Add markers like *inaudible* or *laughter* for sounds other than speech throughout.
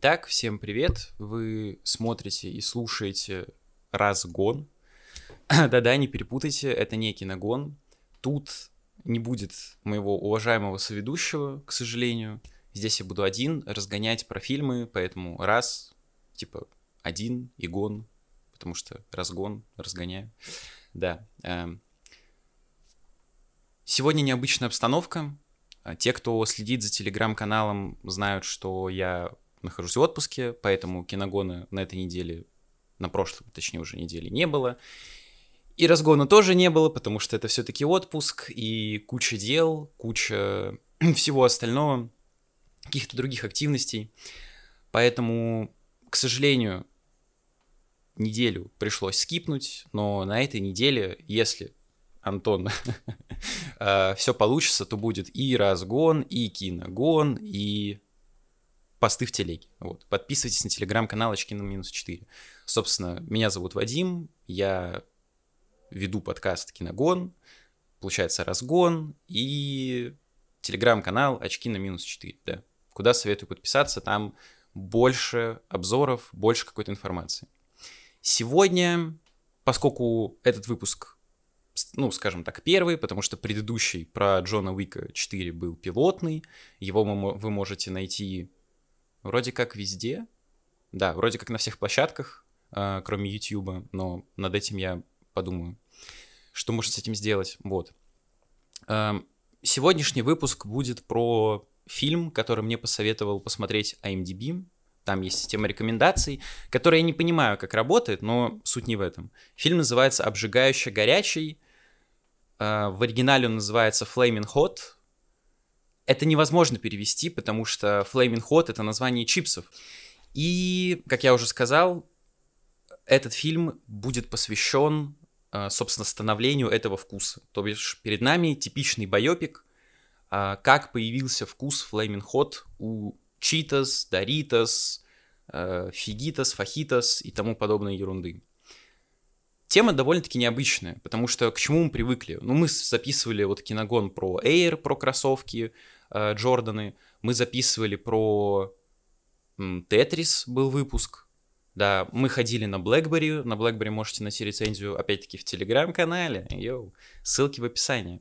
Итак, всем привет. Вы смотрите и слушаете «Разгон». *clears throat* Да-да, не перепутайте, это не киногон. Тут не будет моего уважаемого соведущего, к сожалению. Здесь я буду один разгонять про фильмы, поэтому раз, типа один и гон, потому что разгон, разгоняю. Да. Эм. Сегодня необычная обстановка. Те, кто следит за телеграм-каналом, знают, что я нахожусь в отпуске, поэтому киногона на этой неделе, на прошлой, точнее, уже неделе не было. И разгона тоже не было, потому что это все-таки отпуск и куча дел, куча *clears throat* всего остального, каких-то других активностей. Поэтому, к сожалению, неделю пришлось скипнуть, но на этой неделе, если Антон, *laughs* э, все получится, то будет и разгон, и киногон, и посты в телеге. Вот. Подписывайтесь на телеграм-канал очки на минус 4. Собственно, меня зовут Вадим, я веду подкаст Киногон, получается разгон и телеграм-канал очки на минус 4, да. Куда советую подписаться, там больше обзоров, больше какой-то информации. Сегодня, поскольку этот выпуск, ну, скажем так, первый, потому что предыдущий про Джона Уика 4 был пилотный, его вы можете найти Вроде как везде. Да, вроде как на всех площадках, э, кроме YouTube, но над этим я подумаю, что можно с этим сделать. Вот. Э, сегодняшний выпуск будет про фильм, который мне посоветовал посмотреть IMDb. Там есть система рекомендаций, которая я не понимаю, как работает, но суть не в этом. Фильм называется «Обжигающе горячий». Э, в оригинале он называется «Flaming Hot», это невозможно перевести, потому что Flaming Hot — это название чипсов. И, как я уже сказал, этот фильм будет посвящен, э, собственно, становлению этого вкуса. То бишь, перед нами типичный байопик, э, как появился вкус Flaming Hot у Cheetos, Doritos, Фигитос, Фахитос и тому подобной ерунды. Тема довольно-таки необычная, потому что к чему мы привыкли? Ну, мы записывали вот киногон про Air, про кроссовки, э, Джорданы. Мы записывали про Тетрис был выпуск. Да, мы ходили на BlackBerry. На BlackBerry можете найти рецензию, опять-таки, в Телеграм-канале. Йоу, ссылки в описании.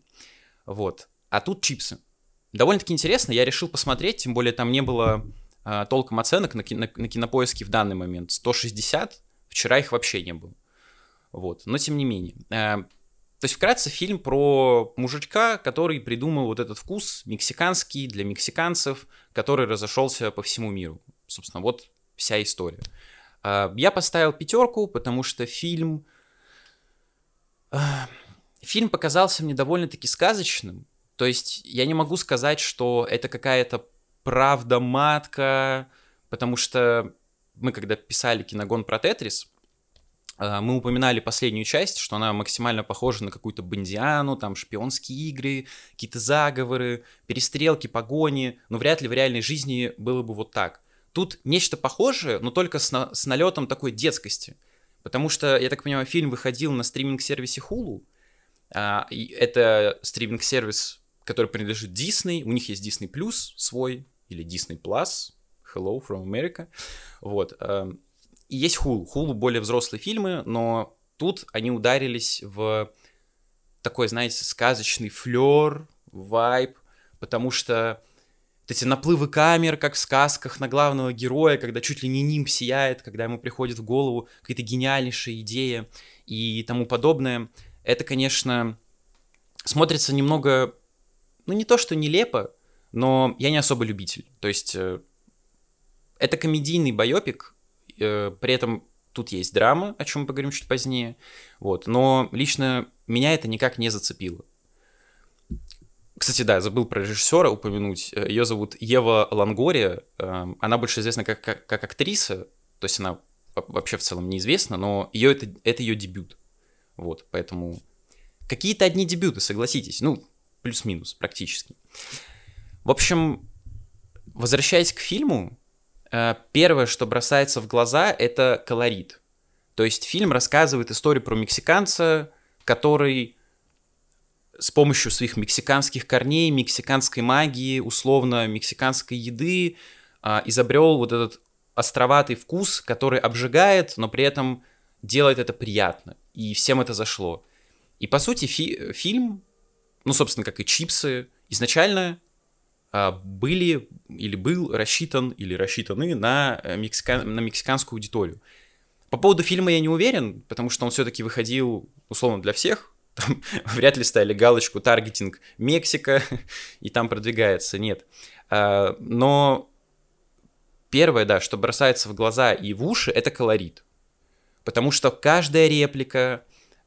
Вот. А тут чипсы. Довольно-таки интересно. Я решил посмотреть, тем более там не было э, толком оценок на, на, на кинопоиске в данный момент. 160. Вчера их вообще не было. Вот. Но тем не менее. Э, то есть, вкратце, фильм про мужичка, который придумал вот этот вкус мексиканский для мексиканцев, который разошелся по всему миру. Собственно, вот вся история. А, я поставил пятерку, потому что фильм... А, фильм показался мне довольно-таки сказочным. То есть, я не могу сказать, что это какая-то правда-матка, потому что мы, когда писали киногон про Тетрис, мы упоминали последнюю часть, что она максимально похожа на какую-то бандиану, там шпионские игры, какие-то заговоры, перестрелки, погони, но вряд ли в реальной жизни было бы вот так. Тут нечто похожее, но только с, на, с налетом такой детскости. Потому что, я так понимаю, фильм выходил на стриминг-сервисе Hulu. А, и это стриминг-сервис, который принадлежит Disney. У них есть Disney Plus свой, или Disney Plus. Hello from America. Вот. И есть Hulu. Hulu более взрослые фильмы, но тут они ударились в такой, знаете, сказочный флер, вайб, потому что вот эти наплывы камер, как в сказках, на главного героя, когда чуть ли не ним сияет, когда ему приходит в голову какая-то гениальнейшая идея и тому подобное, это, конечно, смотрится немного, ну не то что нелепо, но я не особо любитель. То есть э, это комедийный байопик, э, при этом тут есть драма, о чем мы поговорим чуть позднее, вот, но лично меня это никак не зацепило. Кстати, да, забыл про режиссера упомянуть. Э, Ее зовут Ева Лангория. Эм, она больше известна как, как, как актриса, то есть она вообще в целом неизвестна, но ее это, это ее дебют. Вот, поэтому какие-то одни дебюты, согласитесь, ну, плюс-минус практически. В общем, возвращаясь к фильму, первое, что бросается в глаза, это колорит. То есть фильм рассказывает историю про мексиканца, который с помощью своих мексиканских корней, мексиканской магии, условно мексиканской еды, а, изобрел вот этот островатый вкус, который обжигает, но при этом делает это приятно. И всем это зашло. И по сути фи- фильм, ну, собственно, как и чипсы, изначально были или был рассчитан или рассчитаны на, э, мексика... на мексиканскую аудиторию. По поводу фильма я не уверен, потому что он все-таки выходил условно для всех. *laughs* Там вряд ли ставили галочку таргетинг Мексика, *laughs* и там продвигается. Нет. А, но первое, да, что бросается в глаза и в уши, это колорит. Потому что каждая реплика,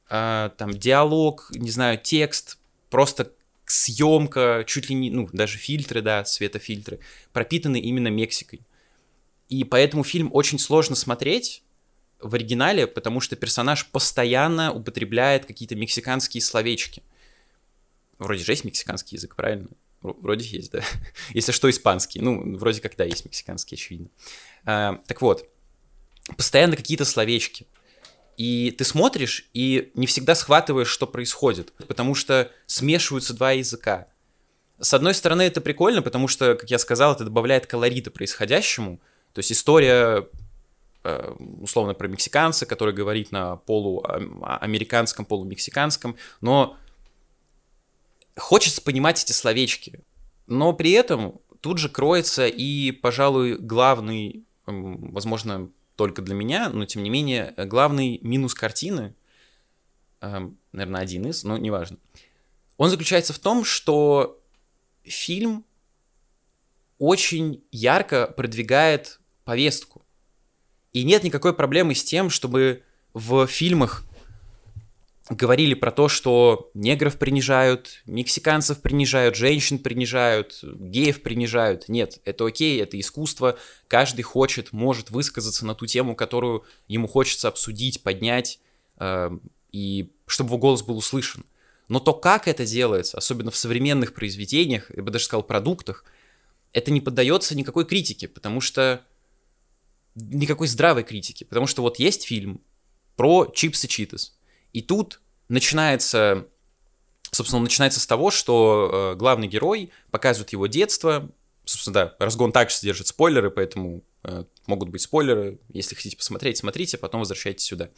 а, там диалог, не знаю, текст, просто съемка, чуть ли не, ну, даже фильтры, да, светофильтры, пропитаны именно Мексикой. И поэтому фильм очень сложно смотреть в оригинале, потому что персонаж постоянно употребляет какие-то мексиканские словечки. Вроде же есть мексиканский язык, правильно? Вроде есть, да. *laughs* Если что, испанский. Ну, вроде как, да, есть мексиканский, очевидно. А, так вот, постоянно какие-то словечки. И ты смотришь и не всегда схватываешь, что происходит, потому что смешиваются два языка. С одной стороны, это прикольно, потому что, как я сказал, это добавляет колорита происходящему. То есть история, э, условно, про мексиканца, который говорит на полуамериканском, полумексиканском, но хочется понимать эти словечки. Но при этом тут же кроется и, пожалуй, главный, возможно, только для меня, но тем не менее, главный минус картины, э, наверное, один из, но неважно, он заключается в том, что фильм очень ярко продвигает повестку. И нет никакой проблемы с тем, чтобы в фильмах говорили про то, что негров принижают, мексиканцев принижают, женщин принижают, геев принижают. Нет, это окей, это искусство. Каждый хочет, может высказаться на ту тему, которую ему хочется обсудить, поднять, э, и чтобы его голос был услышан. Но то, как это делается, особенно в современных произведениях, я бы даже сказал продуктах, это не поддается никакой критике, потому что никакой здравой критики, потому что вот есть фильм про чипсы Читас, и тут начинается, собственно, начинается с того, что э, главный герой показывает его детство. Собственно, да, разгон также содержит спойлеры, поэтому э, могут быть спойлеры. Если хотите посмотреть, смотрите, потом возвращайтесь сюда.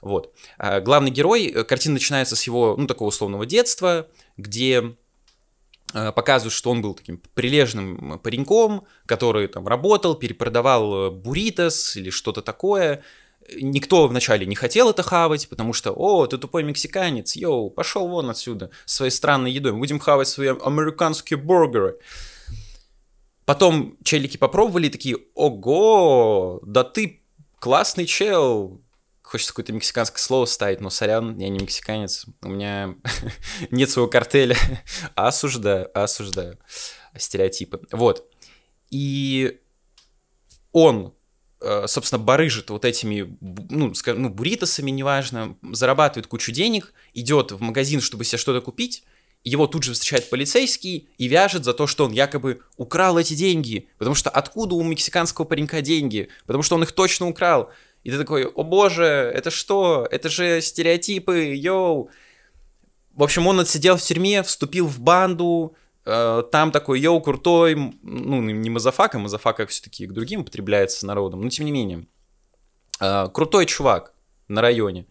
Вот. А главный герой, э, картина начинается с его, ну, такого условного детства, где показывают, что он был таким прилежным пареньком, который там работал, перепродавал буритос или что-то такое, Никто вначале не хотел это хавать, потому что, о, ты тупой мексиканец, йоу, пошел вон отсюда своей странной едой, будем хавать свои американские бургеры. Потом челики попробовали такие, ого, да ты классный чел. Хочется какое-то мексиканское слово ставить, но сорян, я не мексиканец, у меня *laughs* нет своего картеля. *laughs* осуждаю, осуждаю стереотипы. Вот. И он собственно, барыжит вот этими, ну, скажем, ну, буритосами, неважно, зарабатывает кучу денег, идет в магазин, чтобы себе что-то купить, его тут же встречает полицейский и вяжет за то, что он якобы украл эти деньги. Потому что откуда у мексиканского паренька деньги? Потому что он их точно украл. И ты такой, о боже, это что? Это же стереотипы, йоу. В общем, он отсидел в тюрьме, вступил в банду, Э, там такой йоу, крутой, ну, не motherfucker, motherfucker все-таки к другим употребляется народом, но тем не менее. Э, крутой чувак на районе.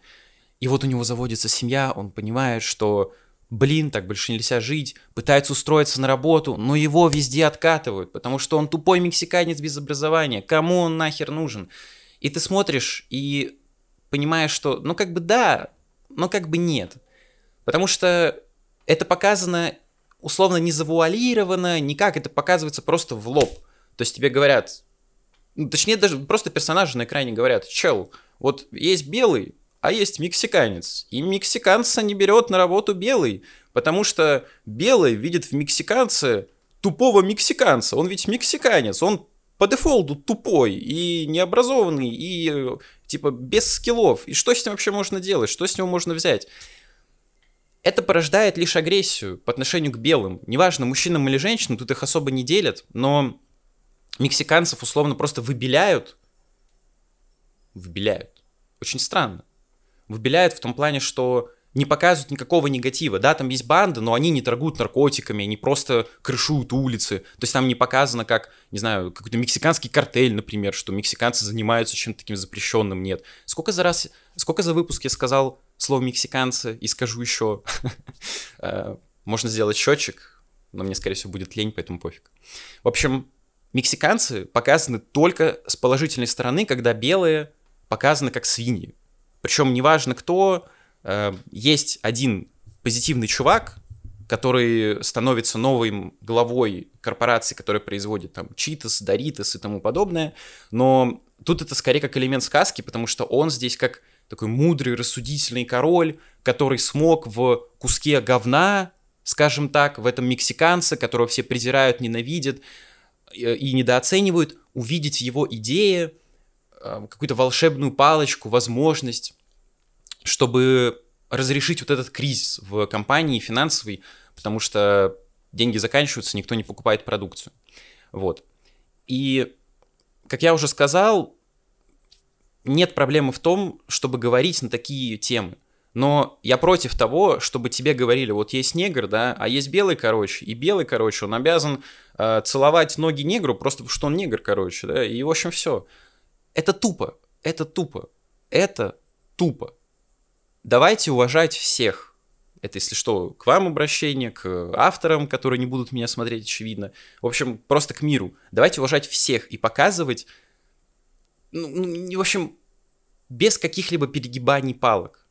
И вот у него заводится семья, он понимает, что, блин, так больше нельзя жить, пытается устроиться на работу, но его везде откатывают, потому что он тупой мексиканец без образования, кому он нахер нужен? И ты смотришь и понимаешь, что, ну, как бы да, но как бы нет. Потому что это показано условно не завуалировано, никак, это показывается просто в лоб. То есть тебе говорят, ну, точнее даже просто персонажи на экране говорят, чел, вот есть белый, а есть мексиканец. И мексиканца не берет на работу белый, потому что белый видит в мексиканце тупого мексиканца. Он ведь мексиканец, он по дефолту тупой и необразованный, и типа без скиллов. И что с ним вообще можно делать? Что с него можно взять? Это порождает лишь агрессию по отношению к белым. Неважно, мужчинам или женщинам, тут их особо не делят, но мексиканцев условно просто выбеляют. Выбеляют. Очень странно. Выбеляют в том плане, что не показывают никакого негатива. Да, там есть банда, но они не торгуют наркотиками, они просто крышуют улицы. То есть там не показано, как, не знаю, какой-то мексиканский картель, например, что мексиканцы занимаются чем-то таким запрещенным. Нет. Сколько за раз, сколько за выпуск я сказал слово мексиканцы и скажу еще. *laughs* Э, можно сделать счетчик, но мне, скорее всего, будет лень, поэтому пофиг. В общем, мексиканцы показаны только с положительной стороны, когда белые показаны как свиньи. Причем неважно кто, Э, есть один позитивный чувак, который становится новым главой корпорации, которая производит там Читас, Доритас и тому подобное, но тут это скорее как элемент сказки, потому что он здесь как такой мудрый, рассудительный король, который смог в куске говна, скажем так, в этом мексиканце, которого все презирают, ненавидят э, и недооценивают, увидеть его идее э, какую-то волшебную палочку, возможность чтобы разрешить вот этот кризис в компании финансовый, потому что деньги заканчиваются, никто не покупает продукцию. Вот. И, как я уже сказал, нет проблемы в том, чтобы говорить на такие темы. Но я против того, чтобы тебе говорили, вот есть негр, да, а есть белый, короче, и белый, короче, он обязан э, целовать ноги негру, просто потому что он негр, короче, да, и в общем все. Это тупо, это тупо, это тупо давайте уважать всех. Это, если что, к вам обращение, к авторам, которые не будут меня смотреть, очевидно. В общем, просто к миру. Давайте уважать всех и показывать, ну, ну в общем, без каких-либо перегибаний палок.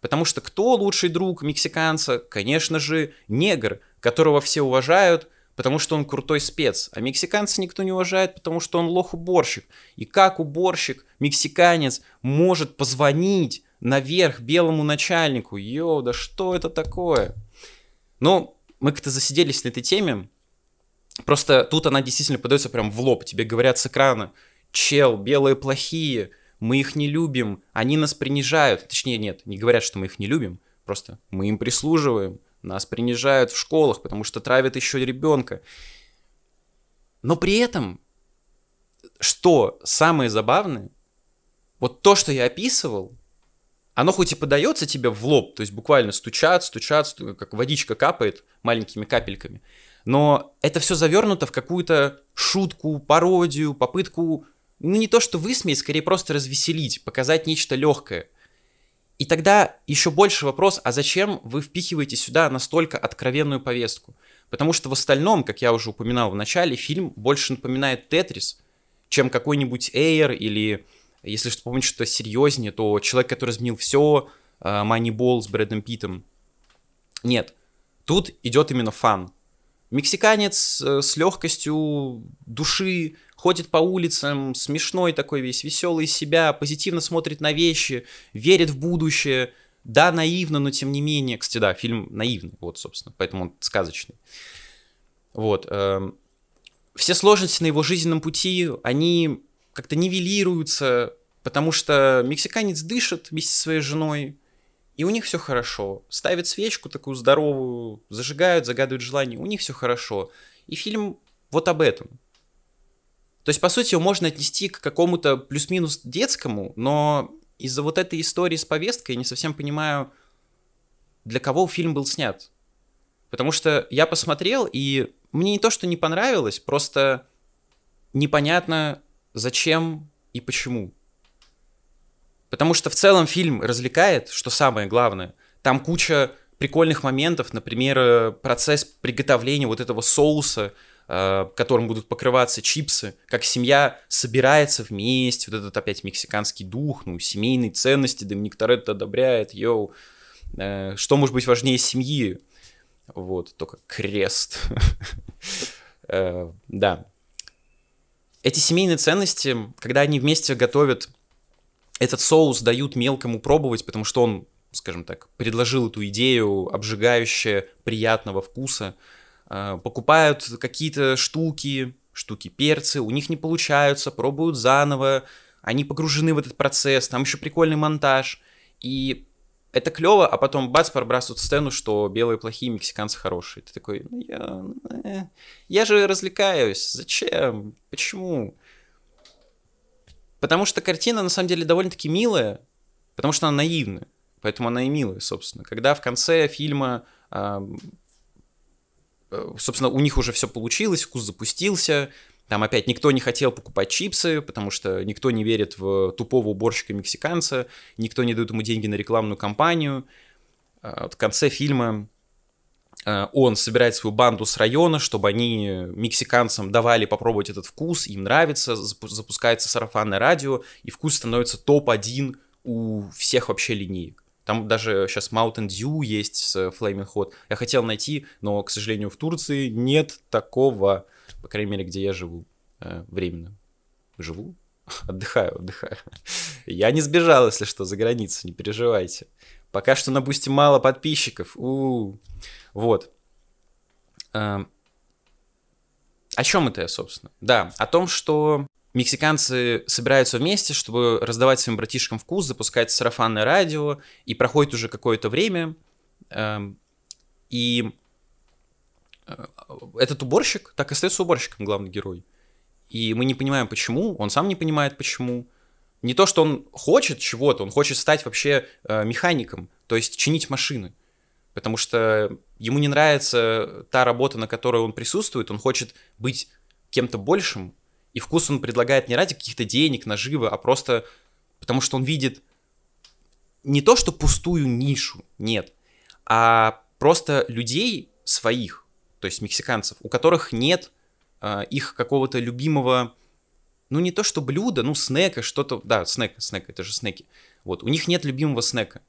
Потому что кто лучший друг мексиканца? Конечно же, негр, которого все уважают, потому что он крутой спец. А мексиканца никто не уважает, потому что он лох-уборщик. И как уборщик, мексиканец, может позвонить наверх белому начальнику. Йоу, да что это такое? Ну, мы как-то засиделись на этой теме. Просто тут она действительно подается прям в лоб. Тебе говорят с экрана, чел, белые плохие, мы их не любим, они нас принижают. Точнее, нет, не говорят, что мы их не любим, просто мы им прислуживаем, нас принижают в школах, потому что травят еще ребенка. Но при этом, что самое забавное, вот то, что я описывал, оно хоть и подается тебе в лоб, то есть буквально стучат, стучат, как водичка капает маленькими капельками, но это все завернуто в какую-то шутку, пародию, попытку, ну не то что высмеять, скорее просто развеселить, показать нечто легкое. И тогда еще больше вопрос, а зачем вы впихиваете сюда настолько откровенную повестку? Потому что в остальном, как я уже упоминал в начале, фильм больше напоминает Тетрис, чем какой-нибудь Эйр или если вспомнить что-то серьезнее, то человек, который изменил все, Moneyball с Брэдом Питтом. Нет, тут идет именно фан. Мексиканец э, с легкостью души ходит по улицам, смешной такой весь, веселый из себя, позитивно смотрит на вещи, верит в будущее. Да, наивно, но тем не менее. Кстати, да, фильм наивный, вот, собственно, поэтому он сказочный. Вот. Эм, все сложности на его жизненном пути, они как-то нивелируются, потому что мексиканец дышит вместе со своей женой, и у них все хорошо. Ставят свечку такую здоровую, зажигают, загадывают желание, у них все хорошо. И фильм вот об этом. То есть, по сути, его можно отнести к какому-то плюс-минус детскому, но из-за вот этой истории с повесткой я не совсем понимаю, для кого фильм был снят. Потому что я посмотрел, и мне не то, что не понравилось, просто непонятно, зачем и почему. Потому что в целом фильм развлекает, что самое главное. Там куча прикольных моментов, например, э, процесс приготовления вот этого соуса, э, которым будут покрываться чипсы, как семья собирается вместе, вот этот опять мексиканский дух, ну, семейные ценности, Доминик Торетто одобряет, йоу, э, что может быть важнее семьи? Вот, только крест. *laughs* Да, эти семейные ценности, когда они вместе готовят этот соус, дают мелкому пробовать, потому что он, скажем так, предложил эту идею обжигающая, приятного вкуса, э, покупают какие-то штуки, штуки перцы, у них не получаются, пробуют заново, они погружены в этот процесс, там еще прикольный монтаж, и это клево, а потом бац, пробрасывают сцену, что белые плохие, мексиканцы хорошие. Ты такой, ну я, э, я же развлекаюсь, зачем, почему? Потому что картина на самом деле довольно-таки милая, потому что она наивная, поэтому она и милая, собственно. Когда в конце фильма, э, собственно, у них уже все получилось, вкус запустился, там опять никто не хотел покупать чипсы, потому что никто не верит в тупого уборщика-мексиканца, никто не дает ему деньги на рекламную кампанию. А, в конце фильма а, он собирает свою банду с района, чтобы они мексиканцам давали попробовать этот вкус, им нравится, запускается сарафанное радио, и вкус становится топ-1 у всех вообще линеек. Там даже сейчас Mountain Dew есть с Flaming Hot. Я хотел найти, но, к сожалению, в Турции нет такого по крайней мере, где я живу э, временно. Живу? *laughs* Отдыхаю, отдыхаю. *laughs* Я не сбежал, если что, за границу, не переживайте. Пока что на Boosty мало подписчиков. У-у-у. Вот. Э, о чем это я, собственно? Да, о том, что мексиканцы собираются вместе, чтобы раздавать своим братишкам вкус, запускать сарафанное радио, и проходит уже какое-то время, э, и Э, этот уборщик так и остается уборщиком, главный герой. И мы не понимаем, почему, он сам не понимает, почему. Не то, что он хочет чего-то, он хочет стать вообще э, механиком, то есть чинить машины. Потому что ему не нравится та работа, на которой он присутствует, он хочет быть кем-то большим, и вкус он предлагает не ради каких-то денег, наживы, а просто потому что он видит не то, что пустую нишу, нет, а просто людей своих, то есть мексиканцев, у которых нет э, их какого-то любимого, ну не то что блюда, ну снека, что-то, да, снэк, снэк, это же снеки. Вот, у них нет любимого снека.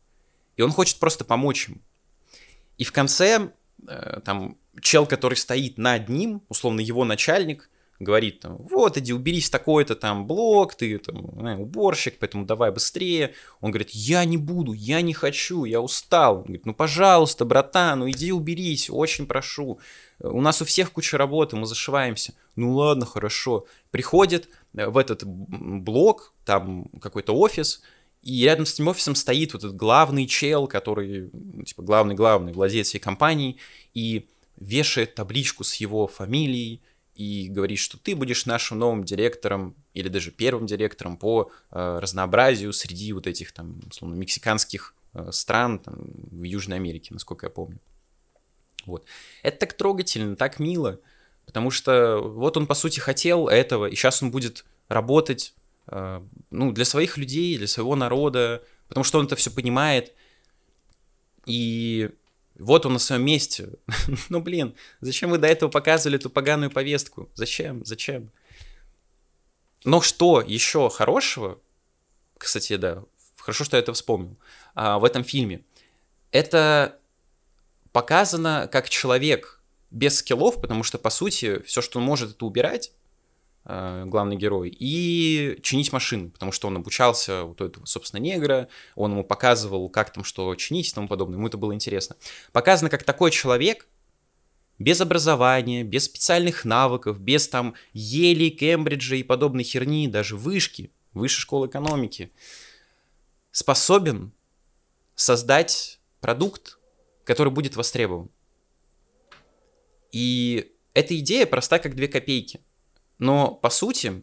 И он хочет просто помочь им. И в конце, э, там, чел, который стоит над ним, условно его начальник, говорит там, вот, иди уберись такой-то там блок, ты там э, уборщик, поэтому давай быстрее. Он говорит, я не буду, я не хочу, я устал. Он говорит, ну, пожалуйста, братан, ну иди уберись, очень прошу. У нас у всех куча работы, мы зашиваемся. Ну ладно, хорошо. Приходит э, в этот блок, там какой-то офис, и рядом с этим офисом стоит вот этот главный чел, который, ну, типа, главный-главный владелец всей компании, и вешает табличку с его фамилией, и говорит, что ты будешь нашим новым директором или даже первым директором по э, разнообразию среди вот этих там, условно, мексиканских э, стран там, в Южной Америке, насколько я помню. Вот. Это так трогательно, так мило, потому что вот он, по сути, хотел этого, и сейчас он будет работать э, ну, для своих людей, для своего народа, потому что он это все понимает, и вот он на своем месте. *laughs* ну, блин, зачем вы до этого показывали эту поганую повестку? Зачем? Зачем? Но что еще хорошего, кстати, да, хорошо, что я это вспомнил, а, в этом фильме, это показано как человек без скиллов, потому что, по сути, все, что он может, это убирать, главный герой, и чинить машины, потому что он обучался вот этого, собственно, негра, он ему показывал, как там что чинить и тому подобное, ему это было интересно. Показано, как такой человек, без образования, без специальных навыков, без там Ели, Кембриджа и подобной херни, даже вышки, высшей школы экономики, способен создать продукт, который будет востребован. И эта идея проста, как две копейки. Но, по сути,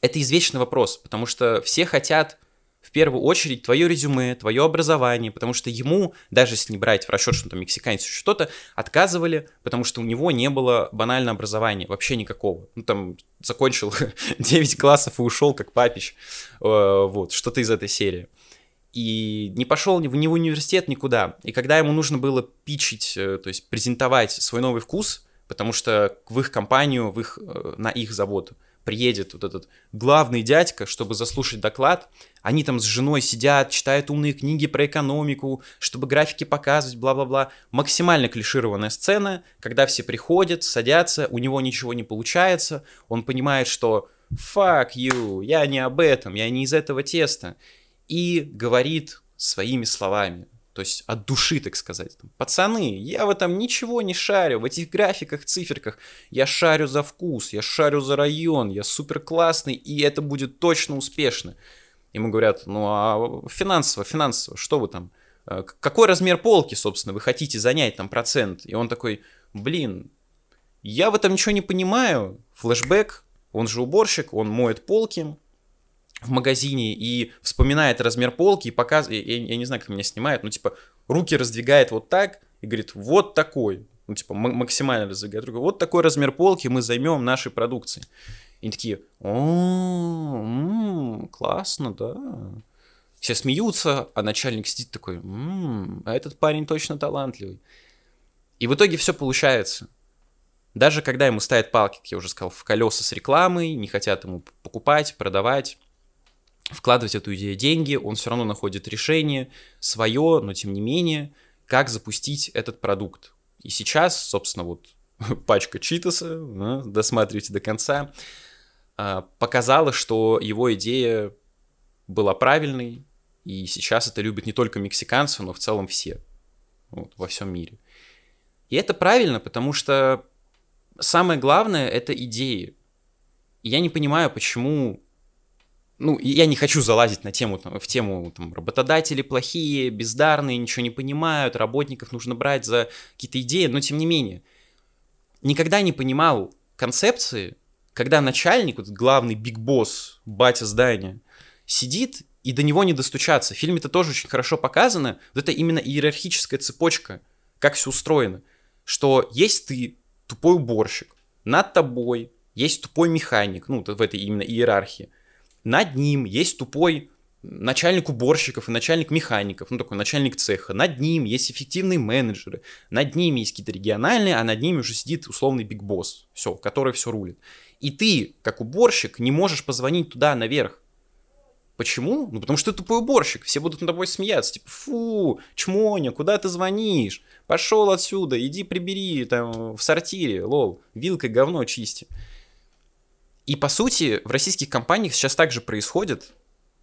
это извечный вопрос, потому что все хотят в первую очередь твое резюме, твое образование, потому что ему, даже если не брать в расчет, что там мексиканец что-то, отказывали, потому что у него не было банального образования, вообще никакого. Ну, там, закончил *laughs* 9 классов и ушел как папич, э, вот, что-то из этой серии. И не пошел ни в, ни в университет, никуда. И когда ему нужно было пичить, э, то есть презентовать свой новый вкус, потому что в их компанию, в их, э, на их завод приедет вот этот главный дядька, чтобы заслушать доклад. Они там с женой сидят, читают умные книги про экономику, чтобы графики показывать, бла-бла-бла. Максимально клишированная сцена, когда все приходят, садятся, у него ничего не получается, он понимает, что fuck you, я не об этом, я не из этого теста. И говорит своими словами, то есть от души, так сказать. Пацаны, я в этом ничего не шарю, в этих графиках, циферках. Я шарю за вкус, я шарю за район, я супер классный, и это будет точно успешно. Ему говорят, ну а финансово, финансово, что вы там? Э, какой размер полки, собственно, вы хотите занять там процент? И он такой, блин, я в этом ничего не понимаю. Флэшбэк, он же уборщик, он моет полки. В магазине и вспоминает размер полки и показывает, я, я не знаю, как меня снимает, но типа руки раздвигает вот так и говорит, вот такой, ну типа максимально раздвигает руки, вот такой размер полки мы займем нашей продукцией. И такие, о, классно, да. Все смеются, а начальник сидит такой, а этот парень точно талантливый. И в итоге все получается. Даже когда ему ставят палки, как я уже сказал, в колеса с рекламой, не хотят ему покупать, продавать, вкладывать эту идею деньги, он все равно находит решение свое, но тем не менее, как запустить этот продукт. И сейчас, собственно, вот *laughs* пачка читаса, да, досматривайте до конца, а, показала, что его идея была правильной, и сейчас это любят не только мексиканцы, но в целом все вот, во всем мире. И это правильно, потому что самое главное — это идеи. И я не понимаю, почему... Ну, я не хочу залазить на тему, в тему там, работодатели плохие, бездарные, ничего не понимают, работников нужно брать за какие-то идеи, но тем не менее. Никогда не понимал концепции, когда начальник, вот главный биг босс, батя здания, сидит и до него не достучаться. В фильме это тоже очень хорошо показано. Вот это именно иерархическая цепочка, как все устроено. Что есть ты, тупой уборщик, над тобой есть тупой механик, ну, в этой именно иерархии. Над ним есть тупой начальник уборщиков и начальник механиков, ну такой начальник цеха, над ним есть эффективные менеджеры, над ними есть какие-то региональные, а над ними уже сидит условный биг босс, все, который все рулит. И ты, как уборщик, не можешь позвонить туда наверх. Почему? Ну, потому что ты тупой уборщик. Все будут над тобой смеяться. Типа, фу, чмоня, куда ты звонишь? Пошел отсюда, иди прибери там в сортире, лол, вилкой говно чисти. И по сути, в российских компаниях сейчас также происходит.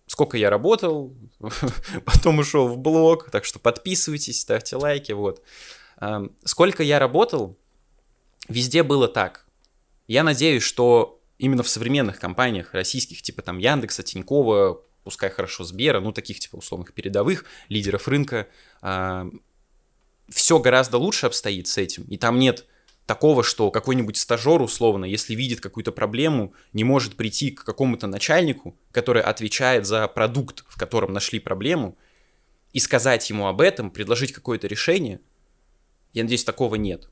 Сколько я работал, *laughs* потом ушел в блог, так что подписывайтесь, ставьте лайки, вот. Сколько я работал, везде было так. Я надеюсь, что именно в современных компаниях российских, типа там Яндекса, Тинькова, пускай хорошо Сбера, ну таких типа условных передовых лидеров рынка, э, а, все гораздо лучше обстоит с этим. И там нет такого, что какой-нибудь стажер, условно, если видит какую-то проблему, не может прийти к какому-то начальнику, который отвечает за продукт, в котором нашли проблему, и сказать ему об этом, предложить какое-то решение. Я надеюсь, такого нет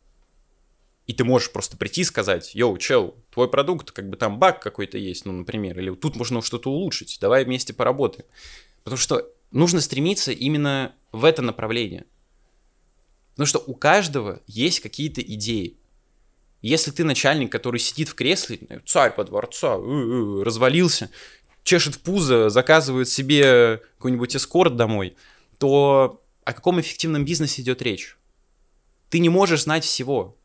и ты можешь просто прийти и сказать, йоу, чел, твой продукт, как бы там баг какой-то есть, ну, например, или тут можно что-то улучшить, давай вместе поработаем. Потому что нужно стремиться именно в это направление. Потому что у каждого есть какие-то идеи. Если ты начальник, который сидит в кресле, царь по дворца, развалился, чешет пузо, заказывает себе какой-нибудь эскорт домой, то о каком эффективном бизнесе идет речь? Ты не можешь знать всего.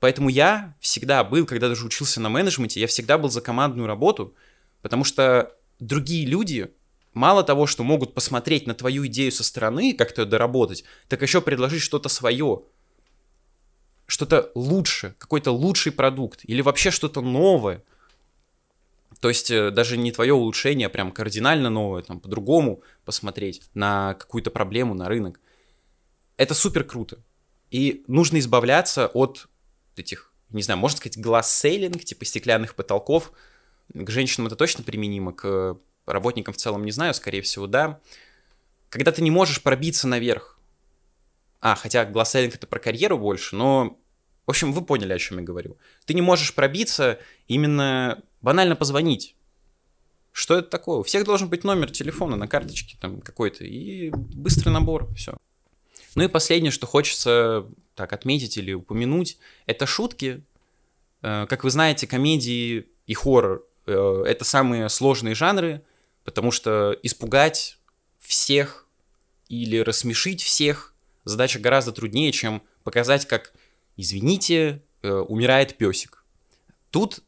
Поэтому я всегда был, когда даже учился на менеджменте, я всегда был за командную работу, потому что другие люди мало того, что могут посмотреть на твою идею со стороны, как-то доработать, так еще предложить что-то свое, что-то лучше, какой-то лучший продукт или вообще что-то новое. То есть э, даже не твое улучшение, а прям кардинально новое, там по-другому посмотреть на какую-то проблему, на рынок. Это супер круто. И нужно избавляться от этих, не знаю, можно сказать, глаз-сейлинг, типа стеклянных потолков. К женщинам это точно применимо, к работникам в целом не знаю, скорее всего, да. Когда ты не можешь пробиться наверх. А, хотя глаз-сейлинг это про карьеру больше, но... В общем, вы поняли, о чем я говорю. Ты не можешь пробиться именно банально позвонить. Что это такое? У всех должен быть номер телефона на карточке там какой-то и быстрый набор, все. Ну и последнее, что хочется так отметить или упомянуть, это шутки. Э, как вы знаете, комедии и хоррор э, — это самые сложные жанры, потому что испугать всех или рассмешить всех задача гораздо труднее, чем показать, как, извините, э, умирает песик. Тут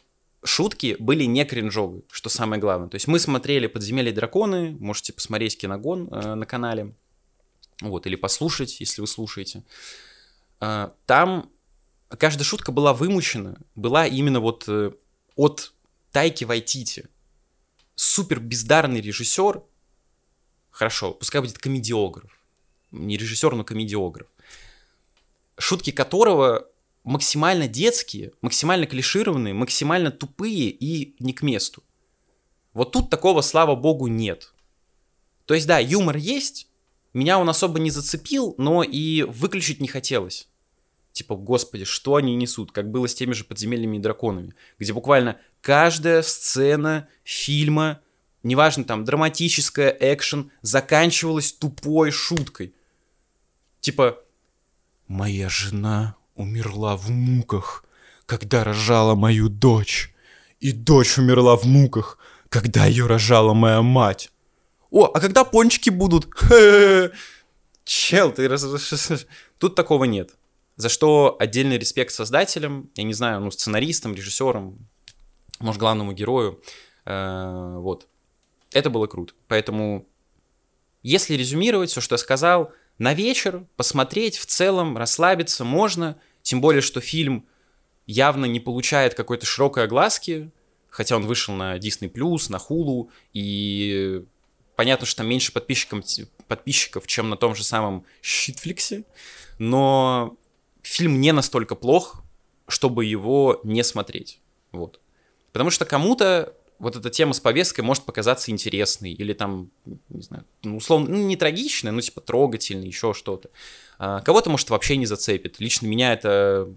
шутки были не кринжовые, что самое главное. То есть мы смотрели «Подземелье драконы», можете посмотреть киногон э, на канале, вот, или послушать, если вы слушаете. А, там каждая шутка была вымучена, была именно вот э, от Тайки Вайтити. Супер бездарный режиссер, хорошо, пускай будет комедиограф, не режиссер, но комедиограф, шутки которого максимально детские, максимально клишированные, максимально тупые и не к месту. Вот тут такого, слава богу, нет. То есть, да, юмор есть, меня он особо не зацепил, но и выключить не хотелось. Типа, господи, что они несут, как было с теми же подземельными и драконами, где буквально каждая сцена фильма, неважно там, драматическая, экшен, заканчивалась тупой шуткой. Типа, моя жена умерла в муках, когда рожала мою дочь. И дочь умерла в муках, когда ее рожала моя мать. О, а когда пончики будут? *laughs* Чел, ты раз... *laughs* Тут такого нет. За что отдельный респект создателям, я не знаю, ну, сценаристам, режиссерам, может, главному герою. Э, вот. Это было круто. Поэтому, если резюмировать все, что я сказал, на вечер посмотреть в целом, расслабиться можно, тем более, что фильм явно не получает какой-то широкой огласки, хотя он вышел на Disney+, на Hulu, и понятно, что там меньше подписчиков, подписчиков, чем на том же самом Щитфликсе, но фильм не настолько плох, чтобы его не смотреть. Вот. Потому что кому-то вот эта тема с повесткой может показаться интересной, или там, не знаю, ну, условно, ну, не трагичной, но типа трогательной, еще что-то. А кого-то, может, вообще не зацепит. Лично меня это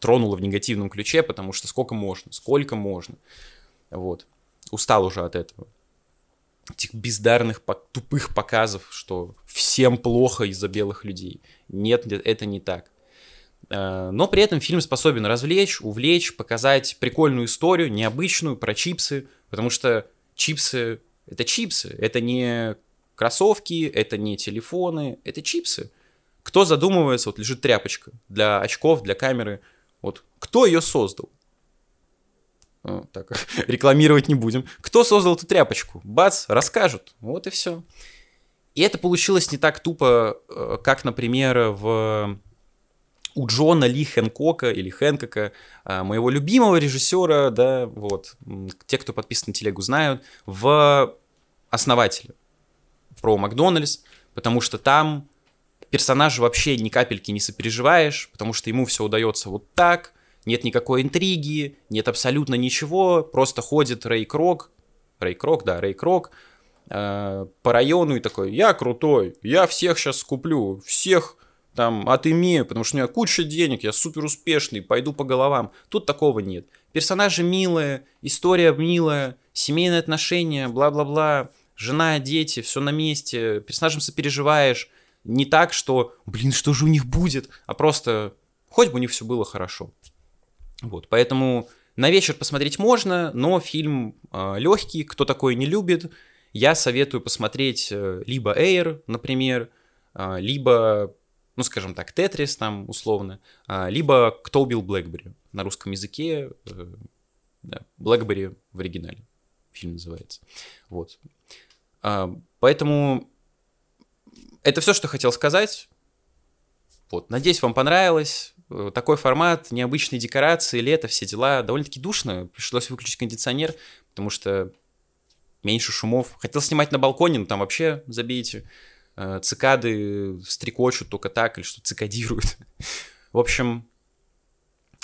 тронуло в негативном ключе, потому что сколько можно, сколько можно. Вот. Устал уже от этого. Этих бездарных, тупых показов, что всем плохо из-за белых людей. Нет, это не так. Э, но при этом фильм способен развлечь, увлечь, показать прикольную историю, необычную, про чипсы, потому что чипсы — это чипсы, это не кроссовки, это не телефоны, это чипсы. Кто задумывается, вот лежит тряпочка для очков, для камеры, вот кто ее создал? Ну, так, *laughs* рекламировать не будем. Кто создал эту тряпочку? Бац, расскажут. Вот и все. И это получилось не так тупо, э, как, например, в у Джона Ли Хэнкока или Хэнкока, э, моего любимого режиссера, да, вот, те, кто подписан на телегу, знают, в «Основателе» про Макдональдс, потому что там персонажа вообще ни капельки не сопереживаешь, потому что ему все удается вот так, нет никакой интриги, нет абсолютно ничего, просто ходит Рэй Крок, Рэй Крок, да, Рэй Крок, э, по району и такой, я крутой, я всех сейчас куплю, всех там отымею, потому что у меня куча денег, я супер успешный, пойду по головам. Тут такого нет. Персонажи милые, история милая, семейные отношения, бла-бла-бла, жена, дети, все на месте, персонажам сопереживаешь, не так, что, блин, что же у них будет, а просто хоть бы у них все было хорошо. Вот, поэтому на вечер посмотреть можно, но фильм э, легкий, кто такой не любит, я советую посмотреть э, либо Air, например, э, либо, ну, скажем так, Тетрис там условно, э, либо Кто убил Блэкбери на русском языке, э, да, Блэкбери в оригинале фильм называется. Вот. Э, поэтому это все, что хотел сказать. Вот, надеюсь, вам понравилось. Э, такой формат, необычные декорации, лето, все дела. Довольно-таки душно. Пришлось выключить кондиционер, потому что меньше шумов. Хотел снимать на балконе, но там вообще забейте. Э, цикады стрекочут только так, или что цикадируют. *laughs* В общем,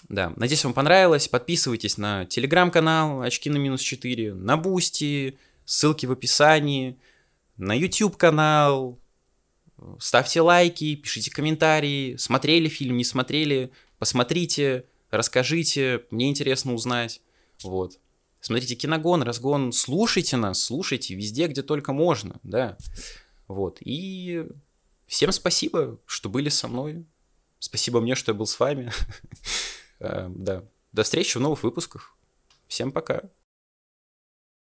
да, надеюсь, вам понравилось. Подписывайтесь на телеграм-канал Очки на минус 4, на Boosty, ссылки в описании, на YouTube канал, Ставьте лайки, пишите комментарии, смотрели фильм, не смотрели, посмотрите, расскажите, мне интересно узнать. Вот. Смотрите киногон, разгон, слушайте нас, слушайте везде, где только можно, да. Вот. И всем спасибо, что были со мной. Спасибо мне, что я был с вами. *laughs* Э, да. До встречи в новых выпусках. Всем пока.